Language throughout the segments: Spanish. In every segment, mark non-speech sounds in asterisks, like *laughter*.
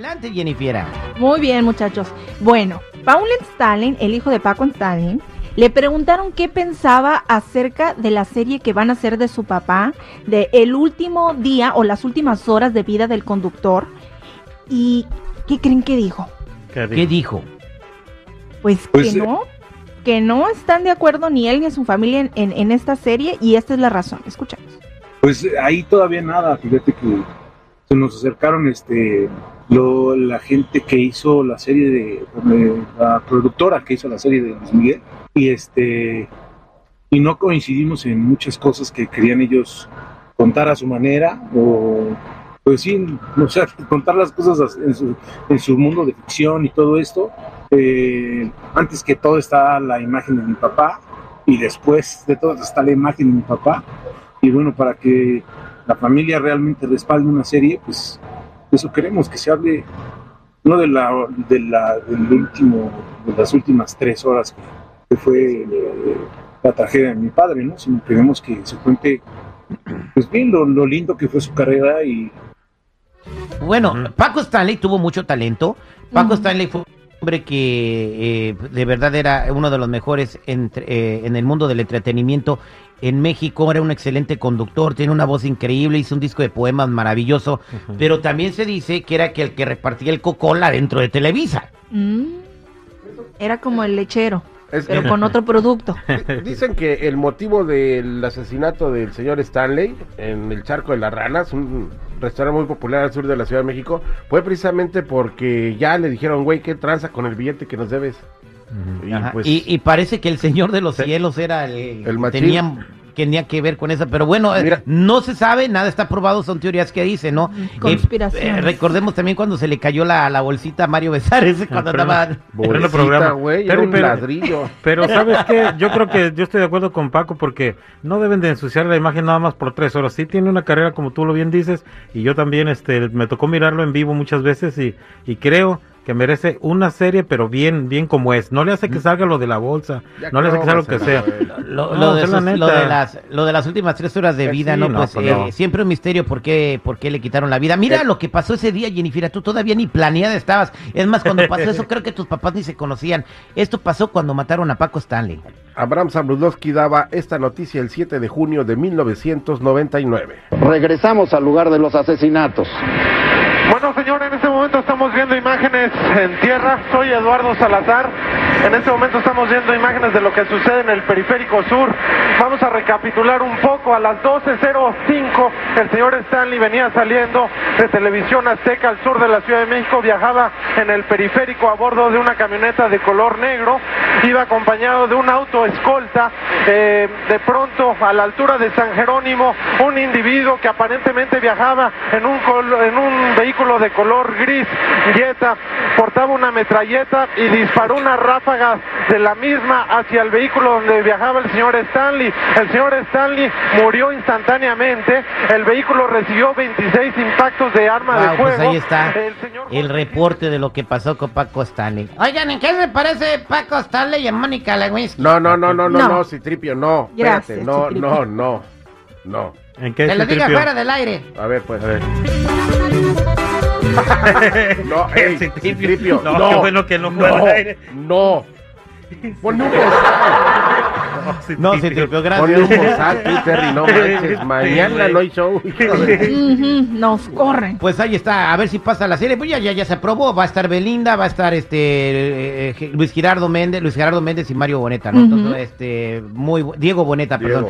Adelante, Jennifer. Muy bien, muchachos. Bueno, Paul Stalin, el hijo de Paco Stalin, le preguntaron qué pensaba acerca de la serie que van a hacer de su papá, de el último día o las últimas horas de vida del conductor. ¿Y qué creen que dijo? ¿Qué dijo? Pues, Pues, que eh, no, que no están de acuerdo ni él ni su familia en, en- en esta serie y esta es la razón. Escuchamos. Pues ahí todavía nada, fíjate que se nos acercaron este lo, la gente que hizo la serie de, la productora que hizo la serie de Luis Miguel y este y no coincidimos en muchas cosas que querían ellos contar a su manera o pues sí, o sea, *laughs* contar las cosas en su, en su mundo de ficción y todo esto. Eh, antes que todo está la imagen de mi papá y después de todo está la imagen de mi papá y bueno, para que la familia realmente respalde una serie, pues eso queremos, que se hable no de la, de la del último, de las últimas tres horas que, que fue eh, la tragedia de mi padre, ¿no? Sino queremos que se cuente pues bien lo, lo lindo que fue su carrera y Bueno, Paco Stanley tuvo mucho talento. Paco. Stanley fue un hombre que eh, de verdad era uno de los mejores entre- eh, en el mundo del entretenimiento en México. Era un excelente conductor, tiene una voz increíble, hizo un disco de poemas maravilloso. Pero también se dice que era que el que repartía el cocola dentro de Televisa. Mm, Era como el lechero, Es- pero con otro producto. *laughs* Dicen que el motivo del asesinato del señor Stanley en el Charco de las Ranas, un restaurante muy popular al sur de la Ciudad de México, fue precisamente porque ya le dijeron, güey, ¿qué tranza con el billete que nos debes? Y, pues, y, y parece que el señor de los cielos era el, El tenía, tenía que ver con eso, pero bueno, eh, Mira. no se sabe, nada está probado, son teorías que dicen, ¿no? Eh, eh, recordemos también cuando se le cayó la, la bolsita a Mario Besares, cuando pero- andaba... Bolsita, programa. Pero- un pero- ladrillo. Pero ¿sabes qué? Yo creo que yo estoy de acuerdo con Paco porque no deben de ensuciar la imagen nada más por tres horas. Sí tiene una carrera como tú lo bien dices y yo también este me tocó mirarlo en vivo muchas veces y, y creo que merece una serie pero bien bien como es. No le hace que salga lo de la bolsa, Ya no le hace que salga lo que sea. Lo, No, lo de sus- lo las lo de las últimas tres horas de Eh, vida, sí, no, no, pues pues eh, no. siempre un misterio por qué, por qué le quitaron la vida. Mira Eh. lo que pasó ese día, Jennifer, tú todavía ni planeada estabas. Es más, cuando pasó eso, *laughs* creo que tus papás ni se conocían. Esto pasó cuando mataron a Paco Stanley. Abraham Zabludowski daba esta noticia el 7 de junio de 1999. Regresamos al lugar de los asesinatos. Bueno, señor, en este momento estamos viendo imágenes en tierra. Soy Eduardo Salazar. En este momento estamos viendo imágenes de lo que sucede en el periférico sur. Vamos a recapitular un poco. A las 12.05 el señor Stanley venía saliendo de Televisión Azteca al sur de la Ciudad de México. Viajaba en el periférico a bordo de una camioneta de color negro. Iba acompañado de un auto escolta. Eh, de pronto, a la altura de San Jerónimo, un individuo que aparentemente viajaba en un, en un vehículo de color gris, Portaba una metralleta y disparó una ráfaga de la misma hacia el vehículo donde viajaba el señor Stanley. El señor Stanley murió instantáneamente. El vehículo recibió 26 impactos de arma Wow, de fuego. pues ahí está El señor el reporte de lo que pasó con Paco Stanley. Oigan, ¿en qué se parece Paco Stanley y a Mónica Lewinsky? No, no, no, no, no, No. no, Citripio, no. Gracias, Espérate, no, Citripio. no, no, no. ¿En qué Que lo diga fuera del aire. A ver, pues. A ver. No, *laughs* ey, Citripio. No, no, qué bueno que no fue no, al aire. no. Ponle un bozal, No, tripió ponle un gracias. bozal, Terry, no manches, mañana no hay show. Nos corren. Pues ahí está, a ver si pasa la serie. Pues ya, ya, ya se aprobó. Va a estar Belinda, va a estar este eh, eh, Luis Gerardo Méndez, Luis Gerardo Méndez y Mario Boneta, ¿no? Entonces, este, muy Diego Boneta, perdón.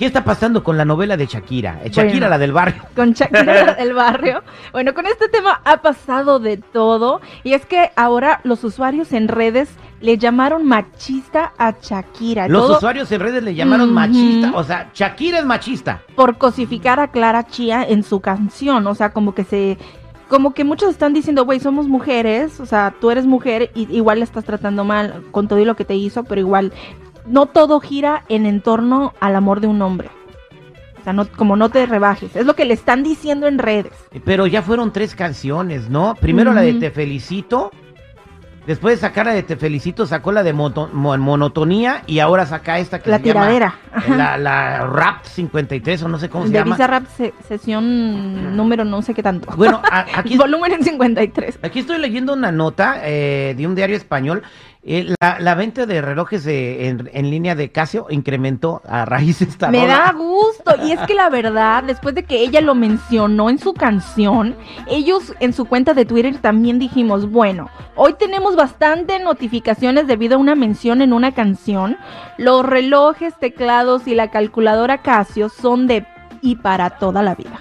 ¿Qué está pasando con la novela de Shakira? Eh, Shakira, Bueno. la del barrio. *laughs* con Shakira del *laughs* barrio. Bueno, con este tema ha pasado de todo y es que ahora los usuarios en redes le llamaron machista a Shakira. Los Todo usuarios en redes le llamaron machista. O sea, Shakira es machista. por cosificar a Clara Chía en su canción, o sea, como que se como que muchos están diciendo, güey, somos mujeres, o sea, tú eres mujer y igual la estás tratando mal con todo y lo que te hizo, pero igual no todo gira en entorno al amor de un hombre. O sea, no, como no te rebajes. Es lo que le están diciendo en redes. Pero ya fueron tres canciones, ¿no? Primero la de. Te Felicito. Después de sacar la de Te Felicito, sacó la de moto- Monotonía. Y ahora saca esta que La se llama tiradera. Ajá. La, la Rap 53 o no sé cómo se de llama. Visa Rap se- sesión número no sé qué tanto. Bueno, a- *laughs* aquí, volumen en 53. aquí estoy leyendo una nota eh, de un diario español. Eh, la, la venta de relojes de- en, en línea de Casio incrementó a raíz de esta Me rola. da gusto. Y es que la verdad, después de que ella lo mencionó en su canción, ellos en su cuenta de Twitter también dijimos, bueno, hoy tenemos bastante notificaciones debido a una mención en una canción. Los relojes, teclados y la calculadora Casio son de y para toda la vida.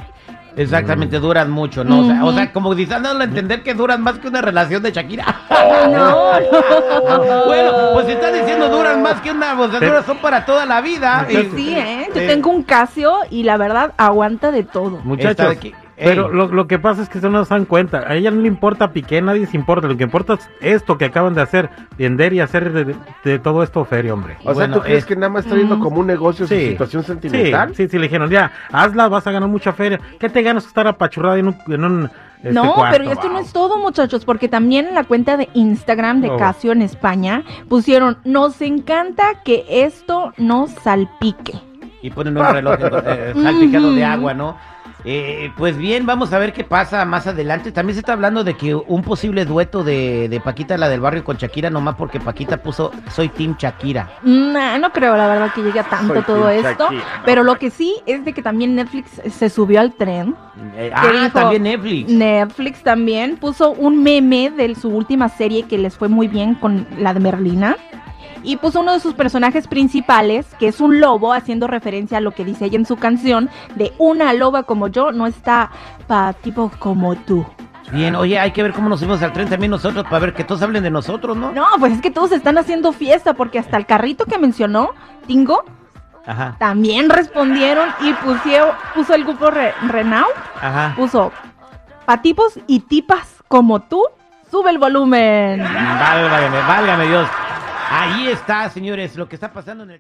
Exactamente, duran mucho, ¿no? O sea, o sea, como diciendo a entender que duran más que una relación de Shakira. *laughs* *laughs* No, no. bueno, pues si está diciendo duran más que una, o sea, Sí. duran son para toda la vida. Sí, ¿eh? Yo Eh. tengo un Casio y la verdad aguanta de todo. Muchachos, pero lo, lo que pasa es que ustedes no se dan cuenta. A ella no le importa Piqué, nadie se importa. Lo que importa es esto que acaban de hacer, vender y hacer de, todo esto feria, hombre. O sea, ¿tú crees es- que nada más está viendo Mm. como un negocio su Sí. situación Sí, sentimental? sí, sí, le dijeron, ya, hazla, vas a ganar mucha feria. ¿Qué te ganas estar apachurrada en un, en un este, no, cuarto? pero esto no es todo, muchachos, porque también en la cuenta de Instagram de Oh. Casio en España pusieron, nos encanta que esto no salpique. Y ponen un reloj eh, salpicado de agua, ¿no? Eh, pues bien, vamos a ver qué pasa más adelante. También se está hablando de que un posible dueto de, de Paquita, la del barrio, con Shakira, nomás porque Paquita puso Soy Team Shakira. Nah, no creo, la verdad, que llegue a tanto Soy todo esto. Shakira, no, pero lo que sí es de que también Netflix se subió al tren. Eh, ¿Qué ah, dijo? también Netflix. Netflix también puso un meme de su última serie que les fue muy bien con la de Merlina. Y puso uno de sus personajes principales, que es un lobo, haciendo referencia a lo que dice ella en su canción, de una loba como yo no está para tipo como tú. Bien, oye, hay que ver cómo nos subimos al tren también nosotros para ver que todos hablen de nosotros, ¿no? No, pues es que todos están haciendo fiesta, porque hasta el carrito que mencionó, Tingo, Ajá, también respondieron y pusieron, puso el grupo Re- Renault, ajá. puso, pa tipos y tipas como tú, sube el volumen. Válgame, válgame Dios. Ahí está, señores, lo que está pasando en el...